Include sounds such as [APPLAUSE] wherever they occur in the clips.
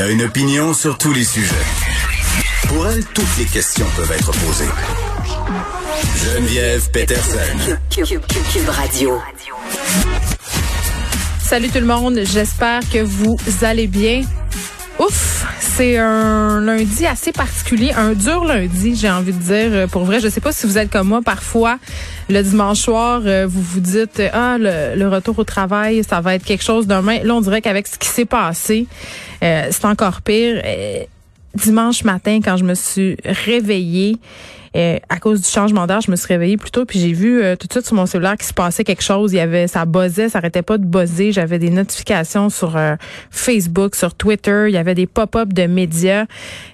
Elle a une opinion sur tous les sujets. Pour elle, toutes les questions peuvent être posées. Geneviève Peterson. Cube Radio. Salut tout le monde, j'espère que vous allez bien. Ouf, c'est un lundi assez particulier, un dur lundi, j'ai envie de dire. Pour vrai, je sais pas si vous êtes comme moi, parfois, le dimanche soir, euh, vous vous dites, ah, le, retour au travail, ça va être quelque chose demain. Là, on dirait qu'avec ce qui s'est passé, euh, c'est encore pire. Euh, dimanche matin, quand je me suis réveillée, euh, à cause du changement d'heure, je me suis réveillée plus tôt, puis j'ai vu euh, tout de suite sur mon cellulaire qu'il se passait quelque chose. Il y avait, ça buzzait, ça arrêtait pas de buzzer. J'avais des notifications sur euh, Facebook, sur Twitter. Il y avait des pop-up de médias.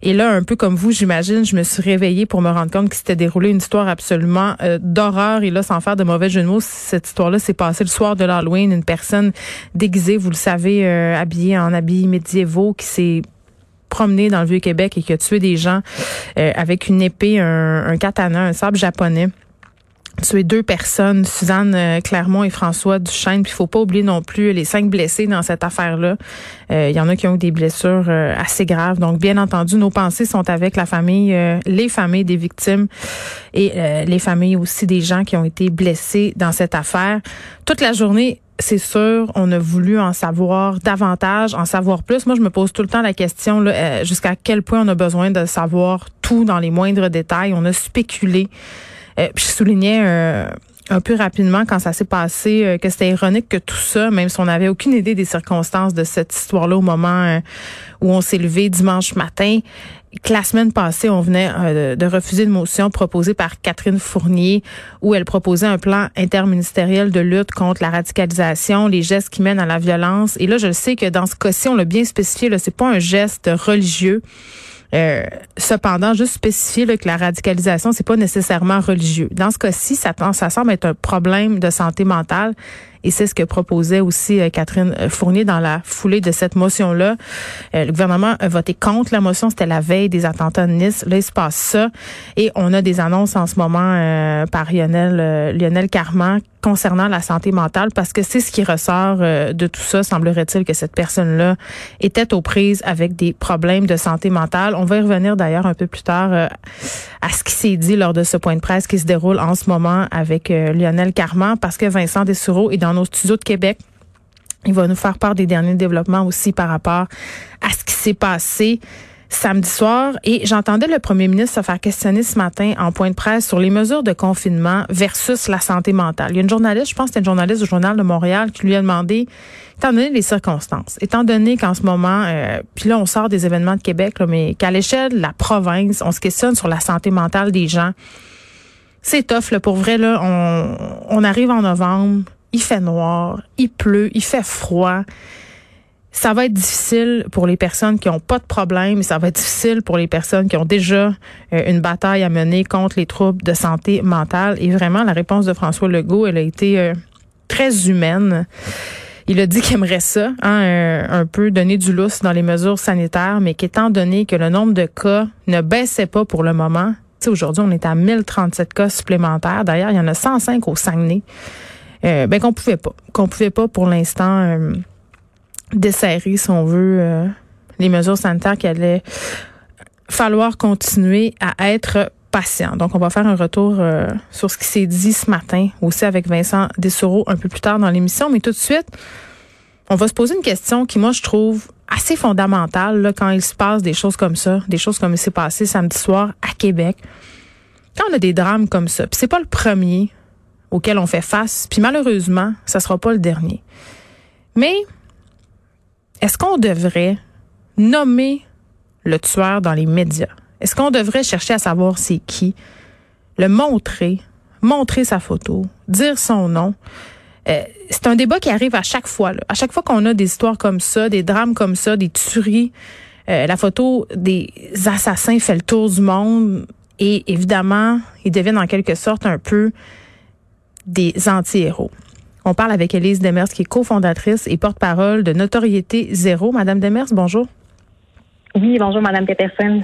Et là, un peu comme vous, j'imagine, je me suis réveillée pour me rendre compte qu'il s'était déroulé une histoire absolument d'horreur. Et là, sans faire de mauvais jeu de mots, cette histoire-là s'est passée le soir de l'Halloween. Une personne déguisée, vous le savez, habillée en habits médiévaux, qui s'est promené dans le Vieux-Québec et qui a tué des gens euh, avec une épée, un, katana, un sabre japonais tué deux personnes, Suzanne euh, Clermont et François Duchesne. Puis il faut pas oublier non plus les cinq blessés dans cette affaire-là. Euh, il y en a qui ont eu des blessures assez graves. Donc bien entendu, nos pensées sont avec la famille, les familles des victimes et les familles aussi des gens qui ont été blessés dans cette affaire. Toute la journée, c'est sûr, on a voulu en savoir davantage, en savoir plus. Moi, je me pose tout le temps la question euh, jusqu'à quel point on a besoin de savoir tout dans les moindres détails. On a spéculé. Euh, puis je soulignais euh, un peu rapidement quand ça s'est passé que c'était ironique que tout ça, même si on n'avait aucune idée des circonstances de cette histoire-là au moment où on s'est levé dimanche matin, la semaine passée, on venait euh, de refuser une motion proposée par Catherine Fournier où elle proposait un plan interministériel de lutte contre la radicalisation, les gestes qui mènent à la violence. Et là, je sais que dans ce cas-ci, on l'a bien spécifié, là, c'est pas un geste religieux. Euh, cependant, juste spécifier que la radicalisation, c'est pas nécessairement religieux. Dans ce cas-ci, ça, ça semble être un problème de santé mentale. Et c'est ce que proposait aussi euh, Catherine Fournier dans la foulée de cette motion-là. Euh, le gouvernement a voté contre la motion. C'était la veille des attentats de Nice. Là, il se passe ça. Et on a des annonces en ce moment par Lionel, Lionel Carman concernant la santé mentale parce que c'est ce qui ressort euh, de tout ça. Semblerait-il que cette personne-là était aux prises avec des problèmes de santé mentale. On va y revenir d'ailleurs un peu plus tard euh, à ce qui s'est dit lors de ce point de presse qui se déroule en ce moment avec euh, Lionel Carman parce que Vincent Dessureau est dans nos studios de Québec. Il va nous faire part des derniers développements aussi par rapport à ce qui s'est passé samedi soir et j'entendais le premier ministre se faire questionner ce matin en point de presse sur les mesures de confinement versus la santé mentale. Il y a une journaliste, je pense que c'était une journaliste du Journal de Montréal qui lui a demandé, étant donné les circonstances, étant donné qu'en ce moment, euh, puis là on sort des événements de Québec, mais qu'à l'échelle de la province, on se questionne sur la santé mentale des gens. C'est tough, là, pour vrai, là, on arrive en novembre, il fait noir, il pleut, il fait froid ça va être difficile pour les personnes qui ont pas de problème, ça va être difficile pour les personnes qui ont déjà euh, une bataille à mener contre les troubles de santé mentale. Et vraiment, la réponse de François Legault, elle a été euh, très humaine. Il a dit qu'il aimerait ça, hein, un, peu donner du lousse dans les mesures sanitaires, mais qu'étant donné que le nombre de cas ne baissait pas pour le moment, aujourd'hui on est à 1037 cas supplémentaires. D'ailleurs, il y en a 105 au Saguenay. Euh, ben qu'on pouvait pas, qu'on pouvait pas pour l'instant desserrer, si on veut, euh, les mesures sanitaires qu'il allait falloir continuer à être patient. Donc, on va faire un retour euh, sur ce qui s'est dit ce matin, aussi avec Vincent Dessoureau un peu plus tard dans l'émission. Mais tout de suite, on va se poser une question qui, moi, je trouve assez fondamentale là, quand il se passe des choses comme ça, des choses comme il s'est passé samedi soir à Québec. Quand on a des drames comme ça, puis c'est pas le premier auquel on fait face, puis malheureusement, ça sera pas le dernier. Mais est-ce qu'on devrait nommer le tueur dans les médias? Est-ce qu'on devrait chercher à savoir c'est qui? Le montrer? montrer sa photo, dire son nom. Euh, c'est un débat qui arrive à chaque fois. Là. À chaque fois qu'on a des histoires comme ça, des drames comme ça, des tueries, euh, la photo des assassins fait le tour du monde et évidemment, ils deviennent en quelque sorte un peu des anti-héros. On parle avec Elise Demers, qui est cofondatrice et porte-parole de Notoriété Zéro. Madame Demers, bonjour. Oui, bonjour, Madame Peterson.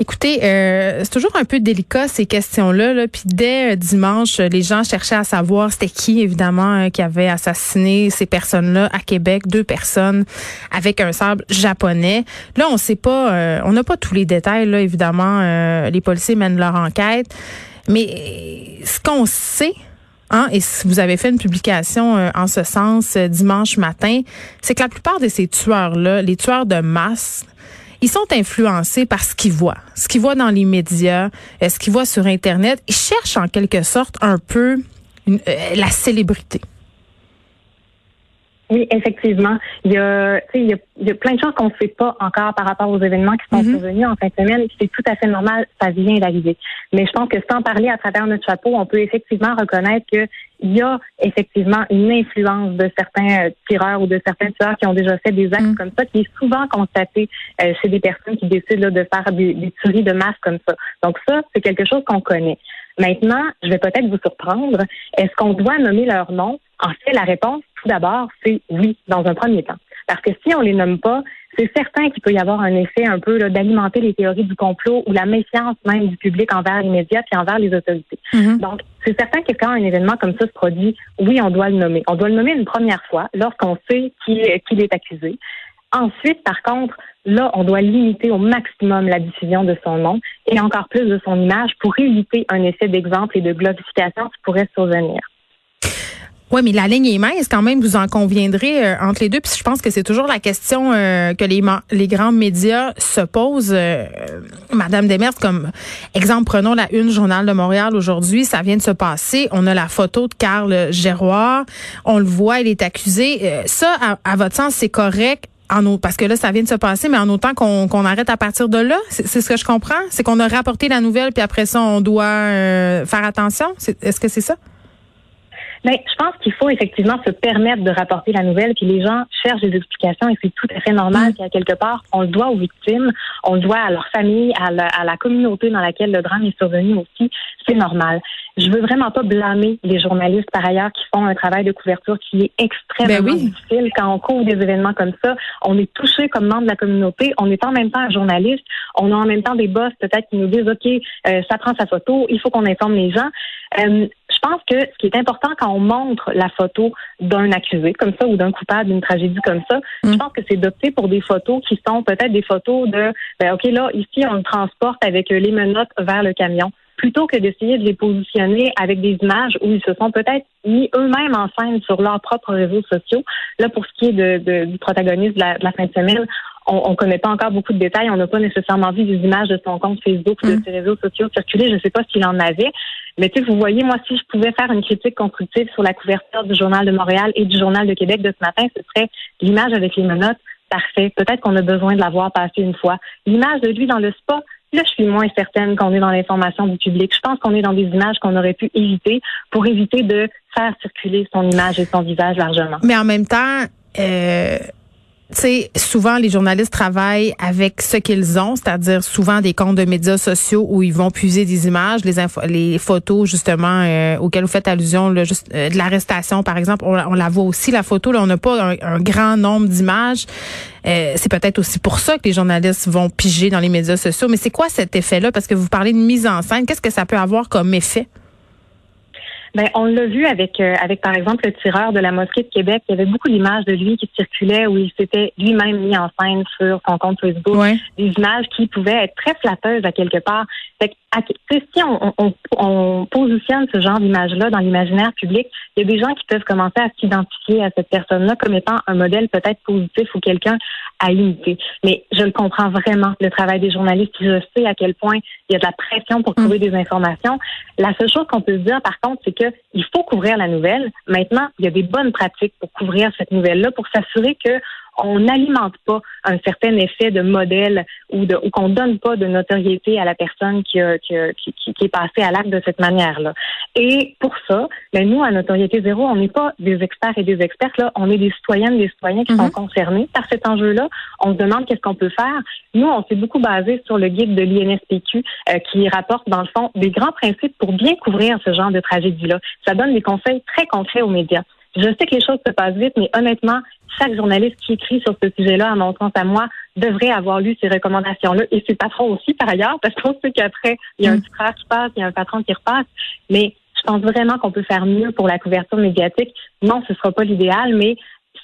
Écoutez, euh, c'est toujours un peu délicat ces questions-là. Là. Puis dès euh, dimanche, les gens cherchaient à savoir c'était qui, évidemment, euh, qui avait assassiné ces personnes-là à Québec, deux personnes avec un sable japonais. Là, on sait pas, on n'a pas tous les détails. Là, évidemment, les policiers mènent leur enquête, mais ce qu'on sait. Hein, et si vous avez fait une publication en ce sens dimanche matin, c'est que la plupart de ces tueurs-là, les tueurs de masse, ils sont influencés par ce qu'ils voient, ce qu'ils voient dans les médias, euh, ce qu'ils voient sur Internet. Ils cherchent en quelque sorte un peu euh, la célébrité. Oui, effectivement. Il y a, il y a, il y a plein de choses qu'on ne sait pas encore par rapport aux événements qui sont mm-hmm. survenus en fin de semaine. C'est tout à fait normal, ça vient d'arriver. Mais je pense que sans parler à travers notre chapeau, on peut effectivement reconnaître que il y a effectivement une influence de certains euh, tireurs ou de certains tueurs qui ont déjà fait des actes mm. comme ça, qui est souvent constaté euh, chez des personnes qui décident de faire des, des tueries de masse comme ça. Donc ça, c'est quelque chose qu'on connaît. Maintenant, je vais peut-être vous surprendre. Est-ce qu'on doit nommer leur nom? En fait, la réponse, tout d'abord, c'est oui, dans un premier temps. Parce que si on les nomme pas, c'est certain qu'il peut y avoir un effet un peu d'alimenter les théories du complot ou la méfiance même du public envers les médias et envers les autorités. Mm-hmm. Donc, c'est certain que quand un événement comme ça se produit, oui, on doit le nommer. On doit le nommer une première fois lorsqu'on sait qui, qui est accusé. Ensuite, par contre, là, on doit limiter au maximum la diffusion de son nom et encore plus de son image pour éviter un effet d'exemple et de glorification qui pourrait survenir. Oui, mais la ligne est mince quand même, vous en conviendrez euh, entre les deux. Puis je pense que c'est toujours la question euh, que les, grands médias se posent. Euh, Madame Demers, comme exemple, prenons la une Journal de Montréal aujourd'hui, ça vient de se passer. On a la photo de Carl Géroir. On le voit, il est accusé. ça, à, votre sens, c'est correct? Parce que là, ça vient de se passer, mais en autant qu'on arrête à partir de là, c'est ce que je comprends, c'est qu'on a rapporté la nouvelle, puis après ça, on doit faire attention. Est-ce que c'est ça? Mais ben, je pense qu'il faut effectivement se permettre de rapporter la nouvelle, puis les gens cherchent des explications et c'est tout à fait normal mm. qu'à quelque part, on le doit aux victimes, on le doit à leur famille, à la, à la communauté dans laquelle le drame est survenu aussi. C'est normal. Je veux vraiment pas blâmer les journalistes par ailleurs qui font un travail de couverture qui est extrêmement ben difficile quand on couvre des événements comme ça. On est touché comme membre de la communauté. On est en même temps un journaliste. On a en même temps des boss peut-être qui nous disent OK, euh, ça prend sa photo. Il faut qu'on informe les gens. Euh, je pense que ce qui est important quand on montre la photo d'un accusé comme ça ou d'un coupable d'une tragédie comme ça, je mm. pense que c'est d'opter pour des photos qui sont peut-être des photos de, ben, OK, là, ici, on le transporte avec les menottes vers le camion plutôt que d'essayer de les positionner avec des images où ils se sont peut-être mis eux-mêmes en scène sur leurs propres réseaux sociaux. Là, pour ce qui est de, du protagoniste de la, fin de semaine, on ne connaît pas encore beaucoup de détails. On n'a pas nécessairement vu des images de son compte Facebook ou de mm. ses réseaux sociaux circuler. Je ne sais pas s'il en avait. Mais tu sais, vous voyez, moi, si je pouvais faire une critique constructive sur la couverture du Journal de Montréal et du Journal de Québec de ce matin, ce serait l'image avec les menottes. Parfait. Peut-être qu'on a besoin de la voir passer une fois. L'image de lui dans le spa, Là, je suis moins certaine qu'on est dans l'information du public. Je pense qu'on est dans des images qu'on aurait pu éviter pour éviter de faire circuler son image et son visage largement. Mais en même temps, euh, sais, souvent les journalistes travaillent avec ce qu'ils ont, c'est-à-dire souvent des comptes de médias sociaux où ils vont puiser des images, les, les photos justement euh, auxquelles vous faites allusion, là, euh, de l'arrestation par exemple, on, la voit aussi la photo, là, on n'a pas un, grand nombre d'images. Euh, c'est peut-être aussi pour ça que les journalistes vont piger dans les médias sociaux. Mais c'est quoi cet effet-là? Parce que vous parlez de mise en scène, qu'est-ce que ça peut avoir comme effet? Ben, on l'a vu avec, euh, avec, par exemple, le tireur de la mosquée de Québec. Il y avait beaucoup d'images de lui qui circulaient où il s'était lui-même mis en scène sur son compte Facebook. Des images qui pouvaient être très flatteuses à quelque part. Fait si on, on, on, positionne ce genre d'image-là dans l'imaginaire public, il y a des gens qui peuvent commencer à s'identifier à cette personne-là comme étant un modèle peut-être positif ou quelqu'un à imiter. Mais je le comprends vraiment, le travail des journalistes. Je sais à quel point il y a de la pression pour trouver mm. des informations. La seule chose qu'on peut se dire, par contre, c'est qu'il faut couvrir la nouvelle. Maintenant, il y a des bonnes pratiques pour couvrir cette nouvelle-là, pour s'assurer que on n'alimente pas un certain effet de modèle ou, de, ou qu'on donne pas de notoriété à la personne qui, qui, qui, qui est passée à l'acte de cette manière-là. Et pour ça, ben nous, à Notoriété Zéro, on n'est pas des experts et des expertes, là, on est des citoyennes, des citoyens qui sont mhm. concernés par cet enjeu-là. On se demande qu'est-ce qu'on peut faire. Nous, on s'est beaucoup basé sur le guide de l'INSPQ euh, qui rapporte, dans le fond, des grands principes pour bien couvrir ce genre de tragédie-là. Ça donne des conseils très concrets aux médias. Je sais que les choses se passent vite, mais honnêtement, chaque journaliste qui écrit sur ce sujet-là, à mon sens à moi, devrait avoir lu ces recommandations-là et ses patrons aussi, par ailleurs, parce qu'on sait qu'après, il y a un petit frère qui passe, il y a un patron qui repasse. Mais je pense vraiment qu'on peut faire mieux pour la couverture médiatique. Non, ce ne sera pas l'idéal, mais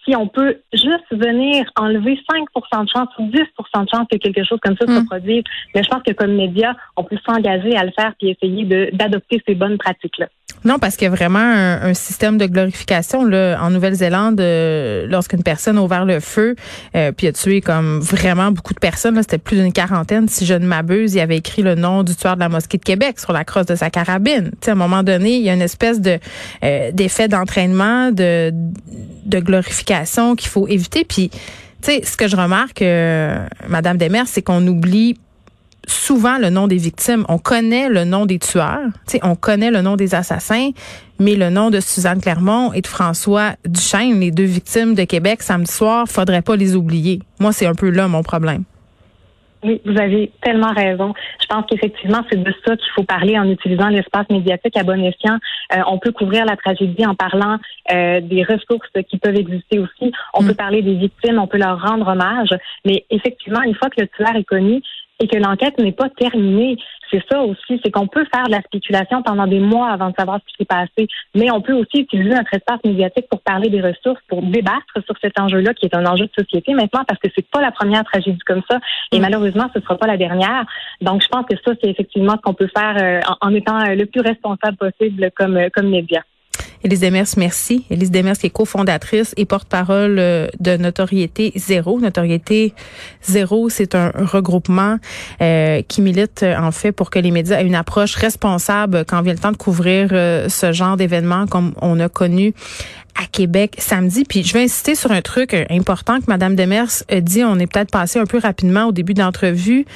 si on peut juste venir enlever 5% de chance ou 10% de chance que quelque chose comme ça se mm. produise, mais je pense que comme média, on peut s'engager à le faire puis essayer d'adopter ces bonnes pratiques-là. Non, parce qu'il y a vraiment un, système de glorification là en Nouvelle-Zélande euh, lorsqu'une personne a ouvert le feu euh, puis a tué comme vraiment beaucoup de personnes. C'était plus d'une quarantaine, si je ne m'abuse. Il avait écrit le nom du tueur de la mosquée de Québec sur la crosse de sa carabine. à un moment donné, il y a une espèce de euh, d'effet d'entraînement, de, de glorification qu'il faut éviter. Puis, tu sais, ce que je remarque, Madame Demers, c'est qu'on oublie souvent le nom des victimes. On connaît le nom des tueurs, on connaît le nom des assassins, mais le nom de Suzanne Clermont et de François Duchesne, les deux victimes de Québec samedi soir, faudrait pas les oublier. Moi, c'est un peu là mon problème. Oui, vous avez tellement raison. Je pense qu'effectivement, c'est de ça qu'il faut parler en utilisant l'espace médiatique à bon escient. Euh, on peut couvrir la tragédie en parlant euh, des ressources qui peuvent exister aussi. On mm. peut parler des victimes, on peut leur rendre hommage. Mais effectivement, une fois que le tueur est connu, et que l'enquête n'est pas terminée. C'est ça aussi, c'est qu'on peut faire de la spéculation pendant des mois avant de savoir ce qui s'est passé, mais on peut aussi utiliser notre espace médiatique pour parler des ressources, pour débattre sur cet enjeu-là qui est un enjeu de société maintenant parce que c'est pas la première tragédie comme ça et mm. malheureusement ce sera pas la dernière. Donc je pense que ça c'est effectivement ce qu'on peut faire euh, en, étant euh, le plus responsable possible comme euh, comme média. Élise Demers, merci. Élise Demers qui est cofondatrice et porte-parole euh, de Notoriété Zéro. Notoriété Zéro, c'est un regroupement euh, qui milite euh, en fait pour que les médias aient une approche responsable quand vient le temps de couvrir ce genre d'événements comme on a connu à Québec samedi. Puis je vais insister sur un truc euh, important que Mme Demers a dit. On est peut-être passé un peu rapidement au début de l'entrevue,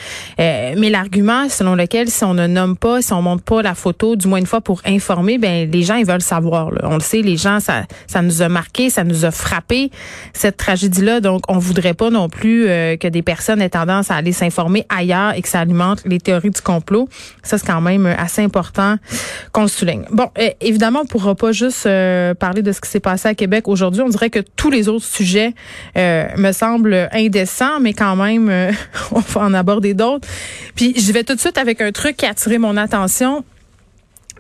euh, mais l'argument selon lequel si on ne nomme pas, si on montre pas la photo, du moins une fois pour informer, ben les gens ils veulent savoir. Là. On le sait, les gens ça ça nous a marqué, ça nous a frappé cette tragédie-là. Donc on voudrait pas non plus euh, que des personnes aient tendance à aller s'informer ailleurs et que ça alimente les théories du complot. Ça c'est quand même assez important qu'on le souligne. Bon, évidemment on pourra pas juste parler de ce qui s'est passé à Québec aujourd'hui, on dirait que tous les autres sujets euh, me semblent indécents, mais quand même, euh, [LAUGHS] on va en aborder d'autres. Puis je vais tout de suite avec un truc qui a attiré mon attention.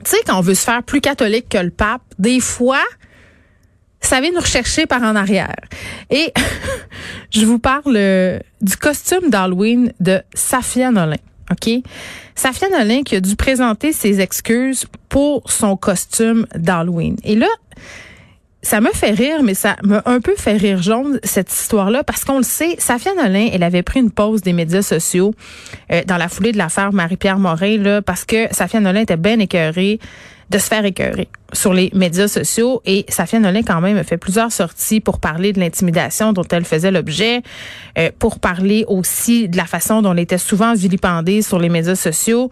Tu sais, quand on veut se faire plus catholique que le pape, des fois, ça vient nous rechercher par en arrière. Et [LAUGHS] je vous parle euh, du costume d'Halloween de Safia Nolin. OK? Safia Nolin qui a dû présenter ses excuses pour son costume d'Halloween. Et là, ça me fait rire, mais ça m'a un peu fait rire jaune, cette histoire-là, parce qu'on le sait, Safia Nolin, elle avait pris une pause des médias sociaux euh, dans la foulée de l'affaire Marie-Pierre Morin, là, parce que Safia Nolin était bien écœurée de se faire écœurer sur les médias sociaux. Et Safia Nolin, quand même, a fait plusieurs sorties pour parler de l'intimidation dont elle faisait l'objet, euh, pour parler aussi de la façon dont elle était souvent vilipendée sur les médias sociaux.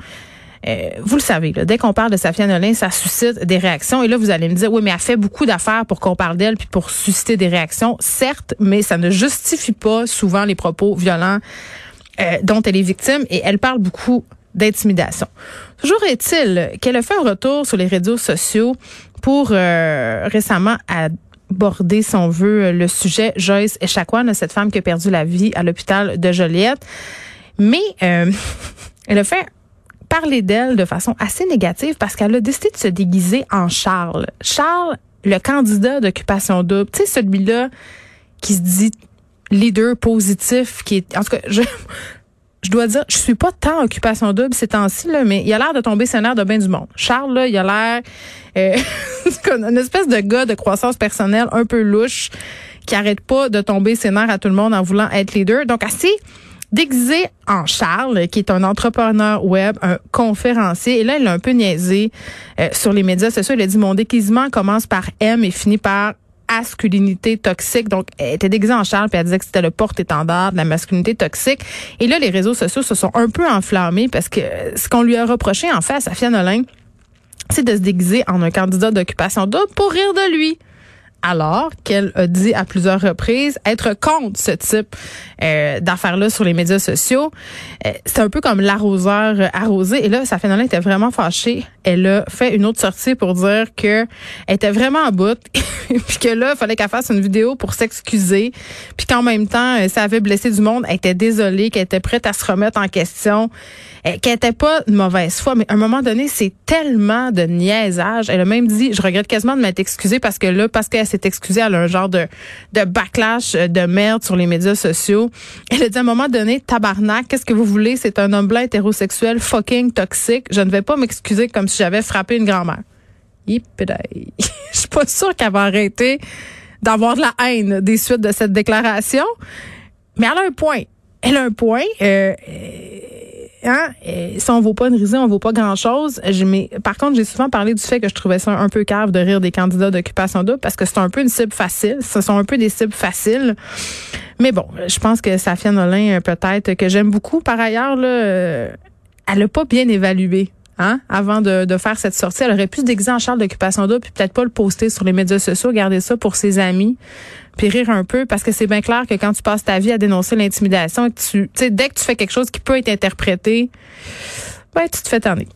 Euh, vous le savez, là, dès qu'on parle de Safia Nolin, ça suscite des réactions. Et là, vous allez me dire, oui, mais elle fait beaucoup d'affaires pour qu'on parle d'elle puis pour susciter des réactions. Certes, mais ça ne justifie pas souvent les propos violents euh, dont elle est victime. Et elle parle beaucoup d'intimidation. Toujours est-il qu'elle a fait un retour sur les réseaux sociaux pour euh, récemment aborder, si on veut, le sujet Joyce Echaquan, cette femme qui a perdu la vie à l'hôpital de Joliette. Mais [LAUGHS] elle a fait parler d'elle de façon assez négative parce qu'elle a décidé de se déguiser en Charles. Charles, le candidat d'occupation double, tu sais, celui-là qui se dit leader positif, qui est, en tout cas, je, [LAUGHS] je dois dire, je suis pas tant occupation double ces temps-ci, là, mais il a l'air de tomber scénaire de bien du monde. Charles, là, il a l'air euh, [LAUGHS] une espèce de gars de croissance personnelle un peu louche qui arrête pas de tomber scénaire à tout le monde en voulant être leader. Donc, assez déguisé en Charles, qui est un entrepreneur web, un conférencier. Et là, il a un peu niaisé euh, sur les médias sociaux. Il a dit, mon déguisement commence par M et finit par masculinité toxique. Donc, elle était déguisée en Charles, puis elle disait que c'était le porte-étendard de la masculinité toxique. Et là, les réseaux sociaux se sont un peu enflammés parce que ce qu'on lui a reproché, en fait, à Safia Nolin, c'est de se déguiser en un candidat d'occupation double pour rire de lui alors qu'elle a dit à plusieurs reprises être contre ce type euh, d'affaires-là sur les médias sociaux. Euh, c'est un peu comme l'arroseur arrosé. Et là, sa Nolin était vraiment fâchée. Elle a fait une autre sortie pour dire que elle était vraiment en bout, [LAUGHS] puis que là, il fallait qu'elle fasse une vidéo pour s'excuser, puis qu'en même temps, euh, ça avait blessé du monde. Elle était désolée, qu'elle était prête à se remettre en question, qu'elle était pas de mauvaise foi. Mais à un moment donné, c'est tellement de niaisage. Elle a même dit, je regrette quasiment de m'être excusée parce que là, parce qu'elle s'est excusée, elle a un genre de, de backlash de merde sur les médias sociaux. Elle a dit à un moment donné, tabarnak, qu'est-ce que vous voulez? C'est un homme blanc hétérosexuel fucking toxique. Je ne vais pas m'excuser comme si j'avais frappé une grand-mère. [LAUGHS] Je suis pas sûre qu'elle va arrêter d'avoir de la haine des suites de cette déclaration. Mais elle a un point. Elle a un point. Euh, hein, si on vaut pas une risée, on vaut pas grand-chose. Par contre, j'ai souvent parlé du fait que je trouvais ça un peu cave de rire des candidats d'occupation double parce que c'est un peu une cible facile. Ce sont un peu des cibles faciles. Mais bon, je pense que Safia Nolin, peut-être, que j'aime beaucoup par ailleurs, là, euh, elle a pas bien évalué Hein, avant de, faire cette sortie. Elle aurait pu se déguiser en Charles d'occupation d'eau puis peut-être pas le poster sur les médias sociaux, garder ça pour ses amis, puis rire un peu parce que c'est bien clair que quand tu passes ta vie à dénoncer l'intimidation, tu dès que tu fais quelque chose qui peut être interprété, ben tu te fais tanner.